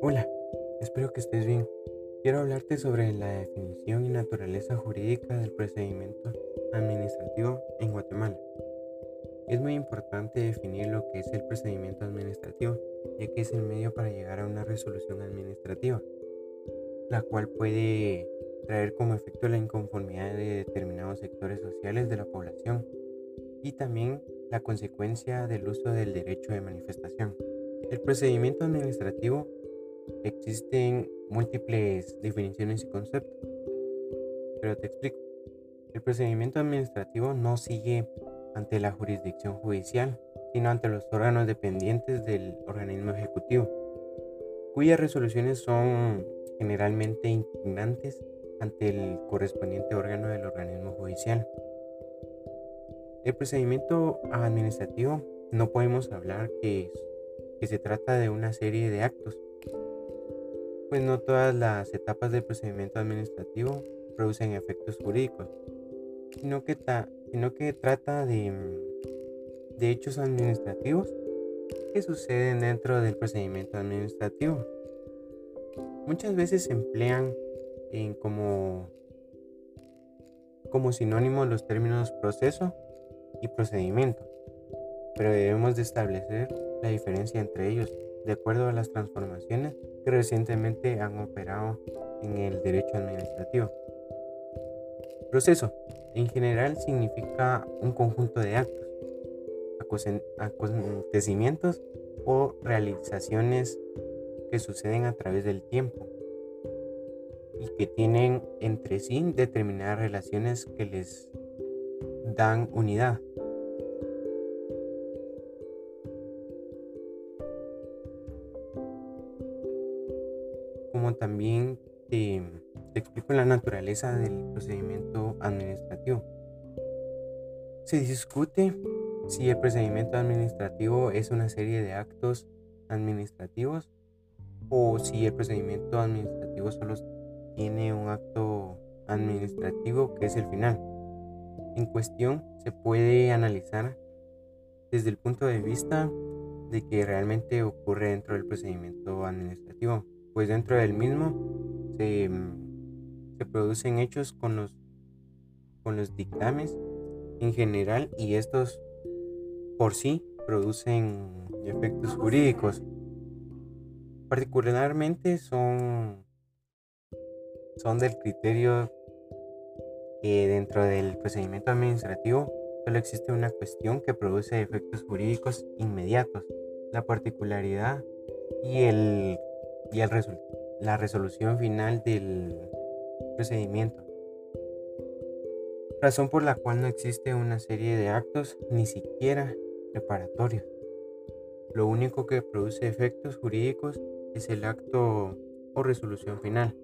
Hola, espero que estés bien. Quiero hablarte sobre la definición y naturaleza jurídica del procedimiento administrativo en Guatemala. Es muy importante definir lo que es el procedimiento administrativo, ya que es el medio para llegar a una resolución administrativa, la cual puede traer como efecto la inconformidad de determinados sectores sociales de la población y también la consecuencia del uso del derecho de manifestación. El procedimiento administrativo existen múltiples definiciones y conceptos, pero te explico. El procedimiento administrativo no sigue ante la jurisdicción judicial, sino ante los órganos dependientes del organismo ejecutivo, cuyas resoluciones son generalmente indignantes ante el correspondiente órgano del organismo judicial. El procedimiento administrativo no podemos hablar que, se trata de una serie de actos, pues no todas las etapas del procedimiento administrativo producen efectos jurídicos, sino que, sino que trata de, de hechos administrativos que suceden dentro del procedimiento administrativo. Muchas veces se emplean como, como sinónimo los términos proceso y procedimiento, pero debemos de establecer la diferencia entre ellos de acuerdo a las transformaciones que recientemente han operado en el derecho administrativo. Proceso en general significa un conjunto de actos, acontecimientos o realizaciones que suceden a través del tiempo y que tienen entre sí determinadas relaciones que les dan unidad. También te, explico la naturaleza del procedimiento administrativo. Se discute si el procedimiento administrativo es una serie de actos administrativos o si el procedimiento administrativo solo tiene un acto administrativo que es el final. En cuestión se puede analizar desde el punto de vista de que realmente ocurre dentro del procedimiento administrativo, pues dentro del mismo se, producen hechos con los, con los dictames en general y estos por sí producen efectos jurídicos. Particularmente son son del criterio que dentro del procedimiento administrativo solo existe una cuestión que produce efectos jurídicos inmediatos, la particularidad y, el, y el la resolución final del procedimiento. Razón por la cual no existe una serie de actos ni siquiera preparatorios. Lo único que produce efectos jurídicos es el acto o resolución final.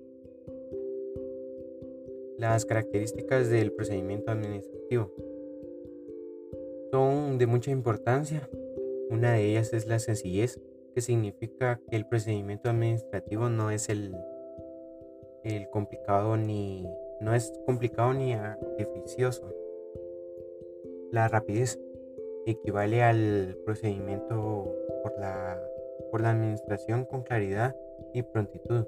Las características del procedimiento administrativo son de mucha importancia. Una de ellas es la sencillez, que significa que el procedimiento administrativo no es el, el complicado ni no es complicado ni artificioso. La rapidez equivale al procedimiento por la, por la administración con claridad y prontitud.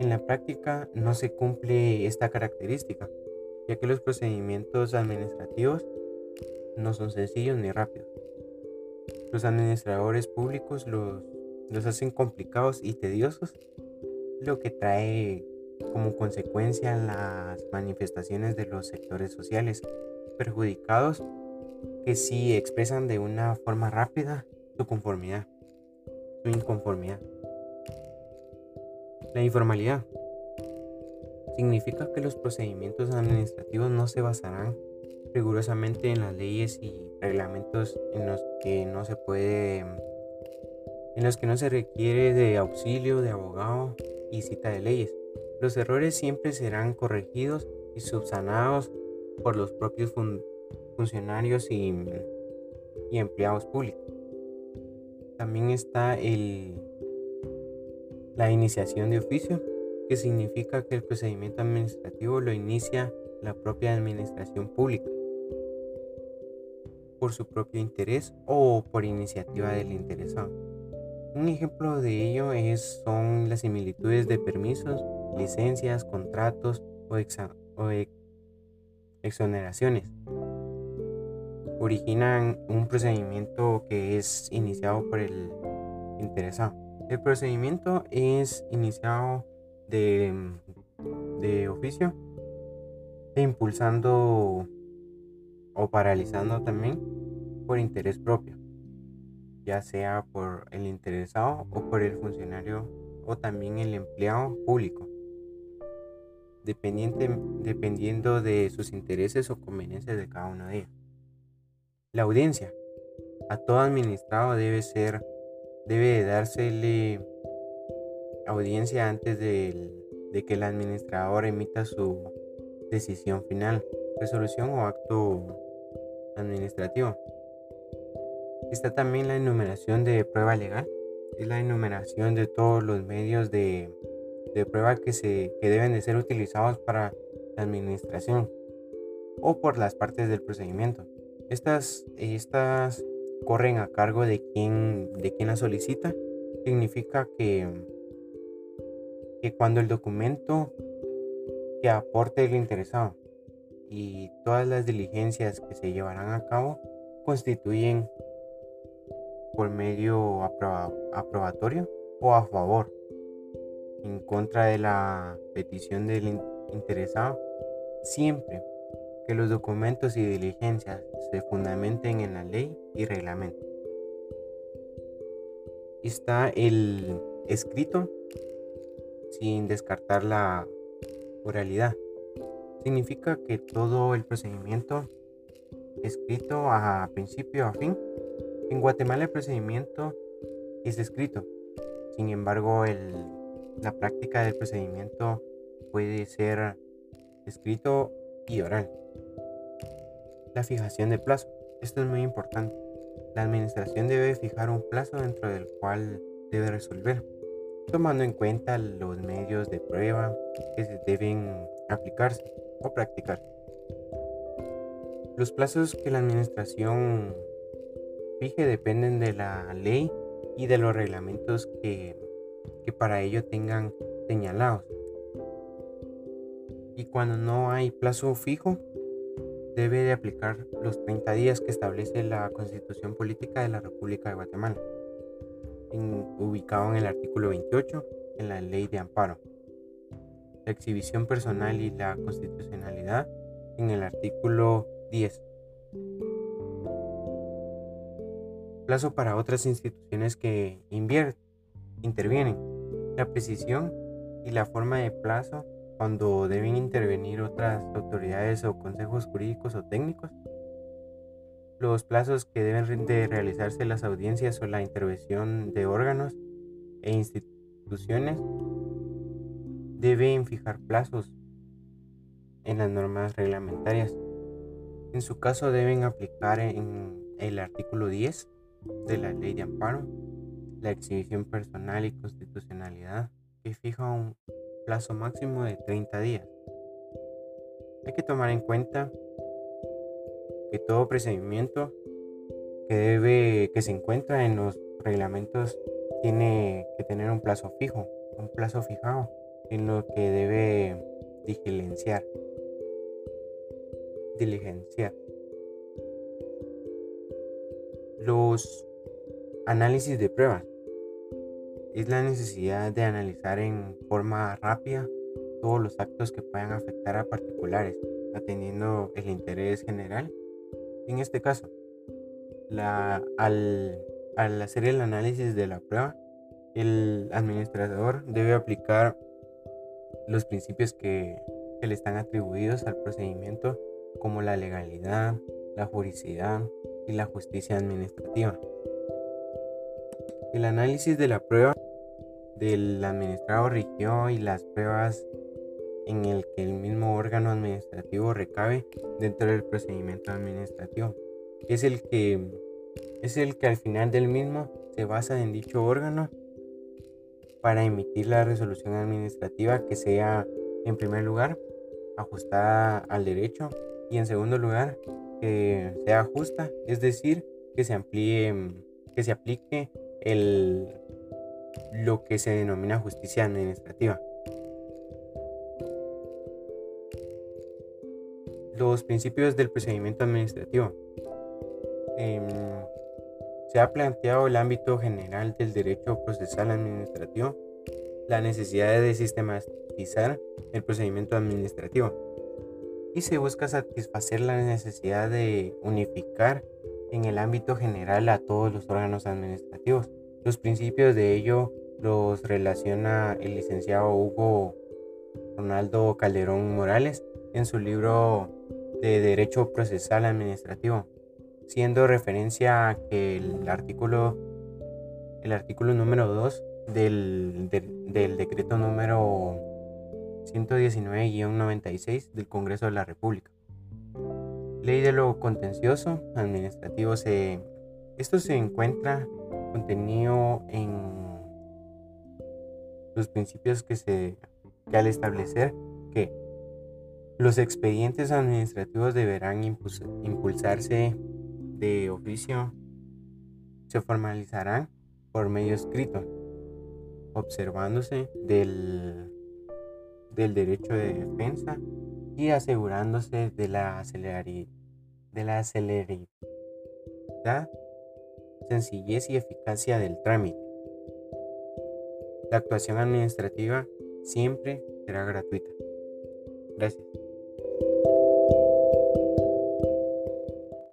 En la práctica no se cumple esta característica, ya que los procedimientos administrativos no son sencillos ni rápidos. Los administradores públicos los, los hacen complicados y tediosos, lo que trae como consecuencia las manifestaciones de los sectores sociales perjudicados que sí expresan de una forma rápida su conformidad, su inconformidad. La informalidad significa que los procedimientos administrativos no se basarán rigurosamente en las leyes y reglamentos en los que no se puede en los que no se requiere de auxilio de abogado y cita de leyes. Los errores siempre serán corregidos y subsanados por los propios funcionarios y, y empleados públicos. También está el la iniciación de oficio, que significa que el procedimiento administrativo lo inicia la propia administración pública. Por su propio interés o por iniciativa del interesado. Un ejemplo de ello es, son las similitudes de permisos, licencias, contratos o, exoneraciones. Originan un procedimiento que es iniciado por el interesado. El procedimiento es iniciado de, de oficio e impulsando o paralizando también por interés propio, ya sea por el interesado o por el funcionario o también el empleado público, dependiente, dependiendo de sus intereses o conveniencias de cada uno de ellos. La audiencia a todo administrado debe ser, debe dársele audiencia antes de, de que el administrador emita su decisión final, resolución o acto administrativo. Está también la enumeración de prueba legal. Es la enumeración de todos los medios de, prueba que, se, deben de ser utilizados para la administración o por las partes del procedimiento. Estas, estas corren a cargo de quien, de quien las solicita. Significa que, que cuando el documento que aporte el interesado y todas las diligencias que se llevarán a cabo constituyen por medio aprobatorio o a favor en contra de la petición del interesado siempre que los documentos y diligencias se fundamenten en la ley y reglamento. Está el escrito sin descartar la oralidad significa que todo el procedimiento escrito a principio a fin. En Guatemala el procedimiento es escrito. Sin embargo, la práctica del procedimiento puede ser escrito y oral. La fijación de plazo. Esto es muy importante. La administración debe fijar un plazo dentro del cual debe resolver, tomando en cuenta los medios de prueba que se deben aplicarse o practicar. Los plazos que la administración fije dependen de la ley y de los reglamentos que, para ello tengan señalados. Y cuando no hay plazo fijo, debe de aplicar los 30 días que establece la Constitución Política de la República de Guatemala, ubicado en el artículo 28 en la Ley de Amparo la exhibición personal y la constitucionalidad en el artículo 10. Plazo para otras instituciones que intervienen. La precisión y la forma de plazo cuando deben intervenir otras autoridades o consejos jurídicos o técnicos. Los plazos que deben de realizarse las audiencias o la intervención de órganos e instituciones deben fijar plazos en las normas reglamentarias. En su caso deben aplicar en el artículo 10 de la ley de amparo la exhibición personal y constitucionalidad que fija un plazo máximo de 30 días. Hay que tomar en cuenta que todo procedimiento que debe que se encuentra en los reglamentos tiene que tener un plazo fijo, un plazo fijado en lo que debe diligenciar. Diligenciar. Los análisis de pruebas. Es la necesidad de analizar en forma rápida todos los actos que puedan afectar a particulares, atendiendo el interés general. En este caso, al, al hacer el análisis de la prueba, el administrador debe aplicar los principios que, le están atribuidos al procedimiento como la legalidad, la juridicidad y la justicia administrativa. El análisis de la prueba del administrado rigió y las pruebas en el que el mismo órgano administrativo recabe dentro del procedimiento administrativo. Es el que es el que al final del mismo se basa en dicho órgano para emitir la resolución administrativa que sea, en primer lugar, ajustada al derecho Y en segundo lugar, que sea justa, es decir, que se amplíe, que se aplique el, lo que se denomina justicia administrativa. Los principios del procedimiento administrativo. Em, se ha planteado el ámbito general del derecho procesal administrativo, la necesidad de sistematizar el procedimiento administrativo y se busca satisfacer la necesidad de unificar en el ámbito general a todos los órganos administrativos. Los principios de ello los relaciona el licenciado Hugo Ronaldo Calderón Morales en su libro de Derecho Procesal Administrativo, siendo referencia a que el artículo, el artículo número 2 del, del decreto número 119-96 del Congreso de la República. Ley de lo contencioso administrativo. Se, esto se encuentra contenido en los principios que se que al establecer que los expedientes administrativos deberán impulsarse de oficio, se formalizarán por medio escrito, observándose del del derecho de defensa y asegurándose de la celeridad, sencillez y eficacia del trámite. La actuación administrativa siempre será gratuita. Gracias.